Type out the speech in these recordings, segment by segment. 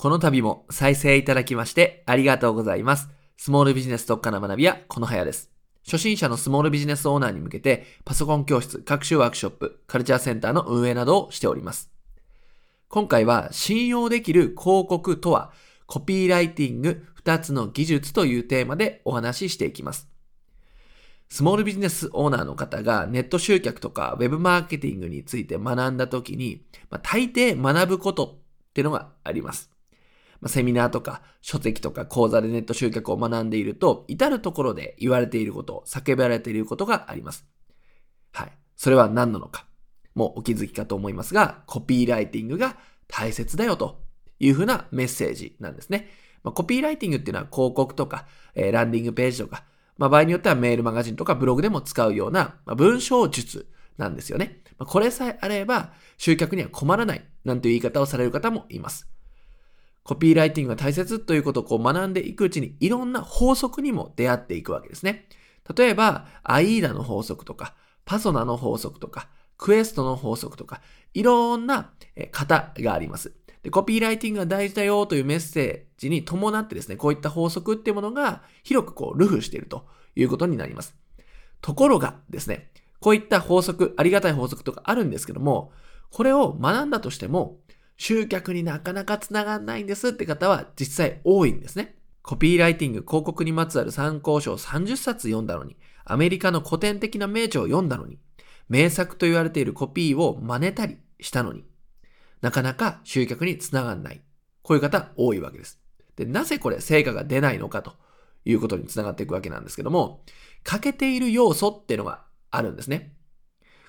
この度も再生いただきましてありがとうございます。スモールビジネス特化の学びはこのはやです。初心者のスモールビジネスオーナーに向けてパソコン教室、学習ワークショップ、カルチャーセンターの運営などをしております。今回は信用できる広告とはコピーライティング2つの技術というテーマでお話ししていきます。スモールビジネスオーナーの方がネット集客とかウェブマーケティングについて学んだ時に、まあ、大抵学ぶことってのがあります。まあ、セミナーとか書籍とか講座でネット集客を学んでいると、至るところで言われていること、叫ばれていることがあります。はい。それは何なのか。もうお気づきかと思いますが、コピーライティングが大切だよというふうなメッセージなんですね。まあ、コピーライティングっていうのは広告とか、えー、ランディングページとか、まあ、場合によってはメールマガジンとかブログでも使うような、まあ、文章術なんですよね。まあ、これさえあれば集客には困らないなんていう言い方をされる方もいます。コピーライティングが大切ということをこう学んでいくうちにいろんな法則にも出会っていくわけですね。例えば、アイーダの法則とか、パソナの法則とか、クエストの法則とか、いろんな型があります。で、コピーライティングが大事だよというメッセージに伴ってですね、こういった法則っていうものが広くこう、ルフしているということになります。ところがですね、こういった法則、ありがたい法則とかあるんですけども、これを学んだとしても、集客になかなか繋がんないんですって方は実際多いんですね。コピーライティング広告にまつわる参考書を30冊読んだのに、アメリカの古典的な名著を読んだのに、名作と言われているコピーを真似たりしたのに、なかなか集客につながんない。こういう方多いわけです。で、なぜこれ成果が出ないのかということにつながっていくわけなんですけども、欠けている要素っていうのがあるんですね。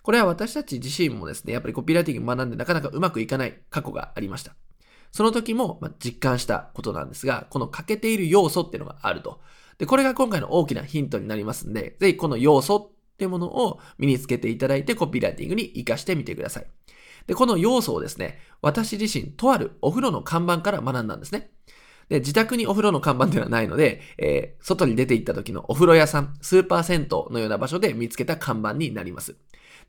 これは私たち自身もですね、やっぱりコピーライティングを学んでなかなかうまくいかない過去がありました。その時も実感したことなんですが、この欠けている要素っていうのがあると。で、これが今回の大きなヒントになりますんで、ぜひこの要素っていうものを身につけていただいてコピーライティングに活かしてみてください。で、この要素をですね、私自身、とあるお風呂の看板から学んだんですね。で、自宅にお風呂の看板ではないので、えー、外に出て行った時のお風呂屋さん、スーパー銭湯のような場所で見つけた看板になります。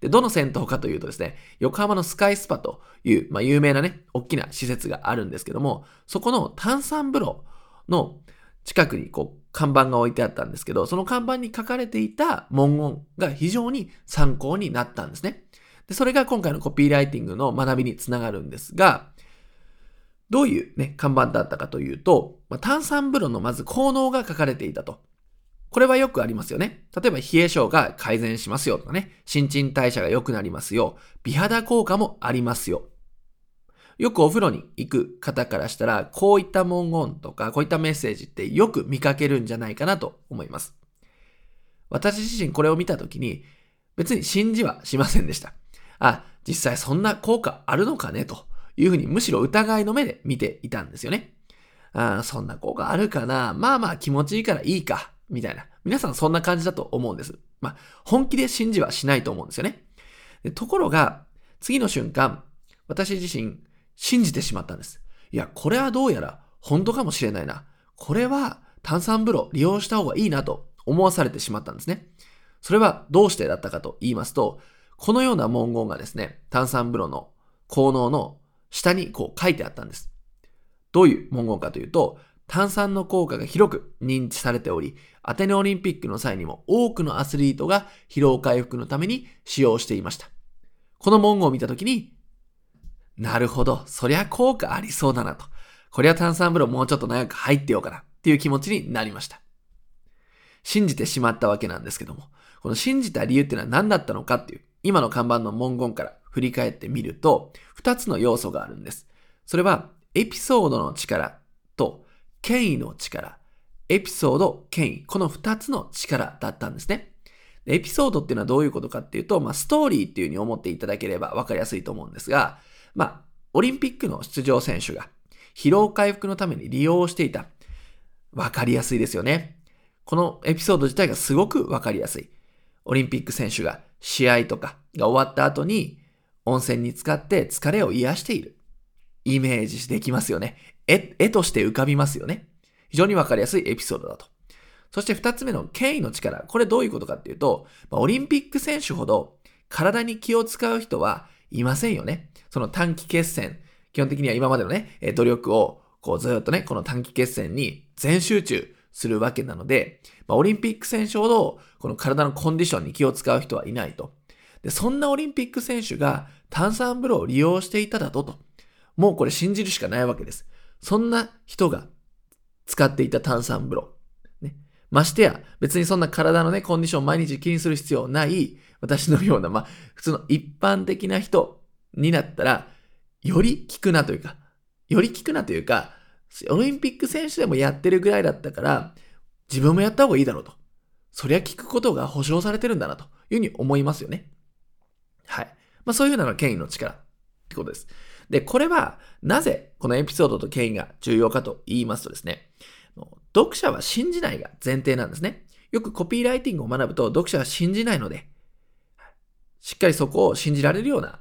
で、どの銭湯かというとですね、横浜のスカイスパという、まあ、有名なね、大きな施設があるんですけども、そこの炭酸風呂の近くにこう、看板が置いてあったんですけど、その看板に書かれていた文言が非常に参考になったんですね。で、それが今回のコピーライティングの学びにつながるんですが、どういうね、看板だったかというと、まあ、炭酸風呂のまず効能が書かれていたと。これはよくありますよね。例えば冷え性が改善しますよとかね、新陳代謝が良くなりますよ、美肌効果もありますよ。よくお風呂に行く方からしたら、こういった文言とか、こういったメッセージってよく見かけるんじゃないかなと思います。私自身これを見たときに、別に信じはしませんでした。あ、実際そんな効果あるのかねというふうにむしろ疑いの目で見ていたんですよね。あそんな効果あるかな？まあまあ気持ちいいからいいか。みたいな。皆さんそんな感じだと思うんです。まあ、本気で信じはしないと思うんですよね。ところが、次の瞬間、私自身信じてしまったんです。いや、これはどうやら本当かもしれないな。これは炭酸風呂利用した方がいいなと思わされてしまったんですね。それはどうしてだったかと言いますと、このような文言がですね、炭酸風呂の効能の下にこう書いてあったんです。どういう文言かというと、炭酸の効果が広く認知されており、アテネオリンピックの際にも多くのアスリートが疲労回復のために使用していました。この文言を見たときに、なるほど、そりゃ効果ありそうだなと。こりゃ炭酸風呂もうちょっと長く入ってようかなっていう気持ちになりました。信じてしまったわけなんですけども、この信じた理由っていうのは何だったのかっていう、今の看板の文言から振り返ってみると、二つの要素があるんです。それは、エピソードの力と権威の力、エピソード、権威、この二つの力だったんですね。エピソードっていうのはどういうことかっていうと、まあ、ストーリーっていう風に思っていただければ分かりやすいと思うんですが、まあ、オリンピックの出場選手が疲労回復のために利用していた。分かりやすいですよね。このエピソード自体がすごく分かりやすい。オリンピック選手が試合とかが終わった後に温泉に浸かって疲れを癒している。イメージできますよね。絵、絵として浮かびますよね。非常にわかりやすいエピソードだと。そして二つ目の権威の力。これどういうことかっていうと、オリンピック選手ほど体に気を使う人はいませんよね。その短期決戦、基本的には今までのね、努力をこうずっとね、この短期決戦に全集中するわけなので、オリンピック選手ほど、この体のコンディションに気を使う人はいないと。で、そんなオリンピック選手が炭酸風呂を利用していただとと。もうこれ信じるしかないわけです。そんな人が使っていた炭酸風呂。ね。ましてや、別にそんな体のね、コンディションを毎日気にする必要ない、私のような、まあ、普通の一般的な人になったら、より効くなというか、より効くなというか、オリンピック選手でもやってるぐらいだったから、自分もやった方がいいだろうと。そりゃ聞くことが保証されてるんだなというふうに思いますよね。まあそういうふうなのが権威の力ってことです。で、これはなぜこのエピソードと権威が重要かと言いますとですね、読者は信じないが前提なんですね。よくコピーライティングを学ぶと読者は信じないので、しっかりそこを信じられるような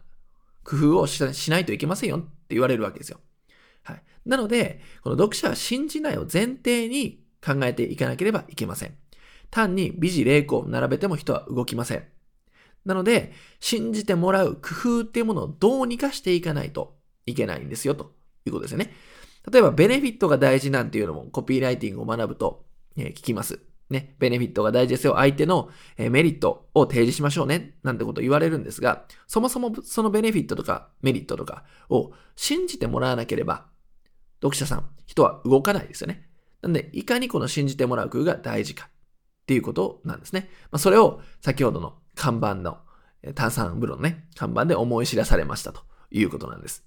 工夫をしないといけませんよって言われるわけですよ。はい。なので、この読者は信じないを前提に考えていかなければいけません。単に美辞霊句を並べても人は動きません。なので、信じてもらう工夫っていうものをどうにかしていかないといけないんですよ、ということですよね。例えば、ベネフィットが大事なんていうのもコピーライティングを学ぶと、えー、聞きます。ね、ベネフィットが大事ですよ。相手の、えメリットを提示しましょうね。なんてこと言われるんですが、そもそもそのベネフィットとかメリットとかを信じてもらわなければ、読者さん、人は動かないですよね。なんで、いかにこの信じてもらう工夫が大事かっていうことなんですね。まあ、それを先ほどの看板の炭酸風呂のね、看板で思い知らされましたということなんです。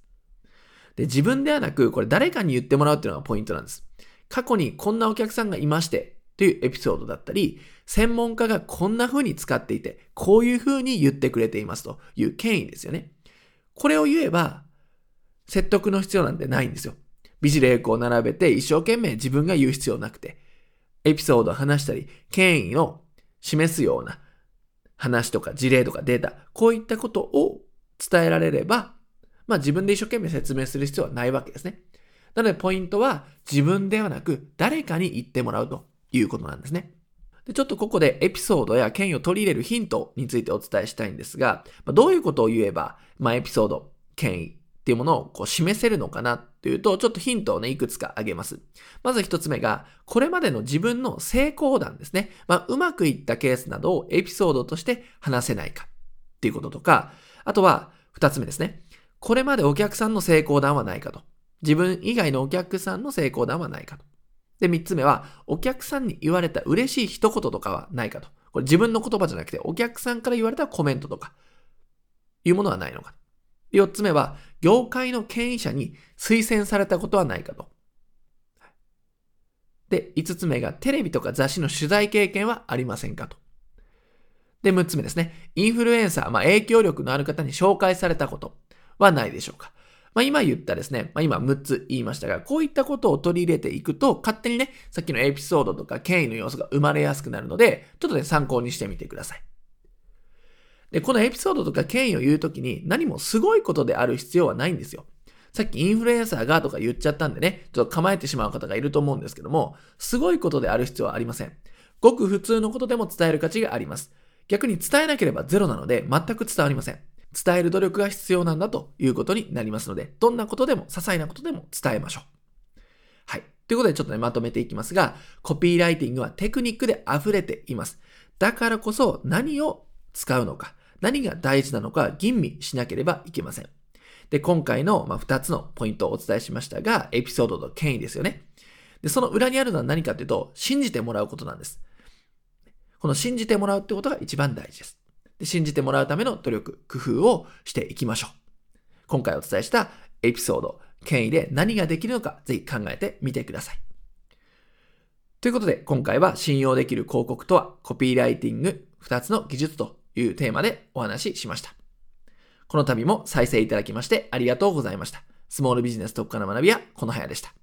で、自分ではなく、これ誰かに言ってもらうっていうのがポイントなんです。過去にこんなお客さんがいまして、というエピソードだったり、専門家がこんな風に使っていて、こういう風に言ってくれていますという権威ですよね。これを言えば、説得の必要なんてないんですよ。美辞麗句を並べて一生懸命自分が言う必要なくて、エピソードを話したり、権威を示すような話とか事例とかデータ、こういったことを伝えられれば、まあ自分で一生懸命説明する必要はないわけですね。なのでポイントは自分ではなく誰かに言ってもらうということなんですね。で、ちょっとここでエピソードや権威を取り入れるヒントについてお伝えしたいんですが、まあ、どういうことを言えば、まあ、エピソード、権威っていうものをこう示せるのかなっていうと、ちょっとヒントをね、いくつか挙げます。まず一つ目が、これまでの自分の成功談ですね。まあ、うまくいったケースなどをエピソードとして話せないかっていうこととか、あとは二つ目ですね。これまでお客さんの成功談はないかと。自分以外のお客さんの成功談はないかと。で、三つ目は、お客さんに言われた嬉しい一言とかはないかと。これ自分の言葉じゃなくて、お客さんから言われたコメントとか、いうものはないのか。四つ目は、業界の権威者に推薦されたことはないかと。で、五つ目が、テレビとか雑誌の取材経験はありませんかと。で、六つ目ですね。インフルエンサー、まあ、影響力のある方に紹介されたことはないでしょうか。まあ、今言ったですね、まあ、今6つ言いましたが、こういったことを取り入れていくと、勝手にね、さっきのエピソードとか権威の要素が生まれやすくなるので、ちょっとね、参考にしてみてください。で、このエピソードとか権威を言うときに何もすごいことである必要はないんですよ。さっきインフルエンサーがとか言っちゃったんでね、ちょっと構えてしまう方がいると思うんですけども、すごいことである必要はありません。ごく普通のことでも伝える価値があります。逆に伝えなければゼロなので全く伝わりません。伝える努力が必要なんだということになりますので、どんなことでも、些細なことでも伝えましょう。はい。ということでちょっとね、まとめていきますが、コピーライティングはテクニックで溢れています。だからこそ何を使うのか、何が大事なのか吟味しなければいけません。で、今回の、ま2つのポイントをお伝えしましたが、エピソードと権威ですよね。で、その裏にあるのは何かというと、信じてもらうことなんです。この信じてもらうってことが一番大事です。で信じてもらうための努力、工夫をしていきましょう。今回お伝えしたエピソード、権威で何ができるのか、ぜひ考えてみてください。ということで、今回は信用できる広告とは、コピーライティング2つの技術というテーマでお話ししました。この度も再生いただきましてありがとうございました。スモールビジネス特化の学びはこの早でした。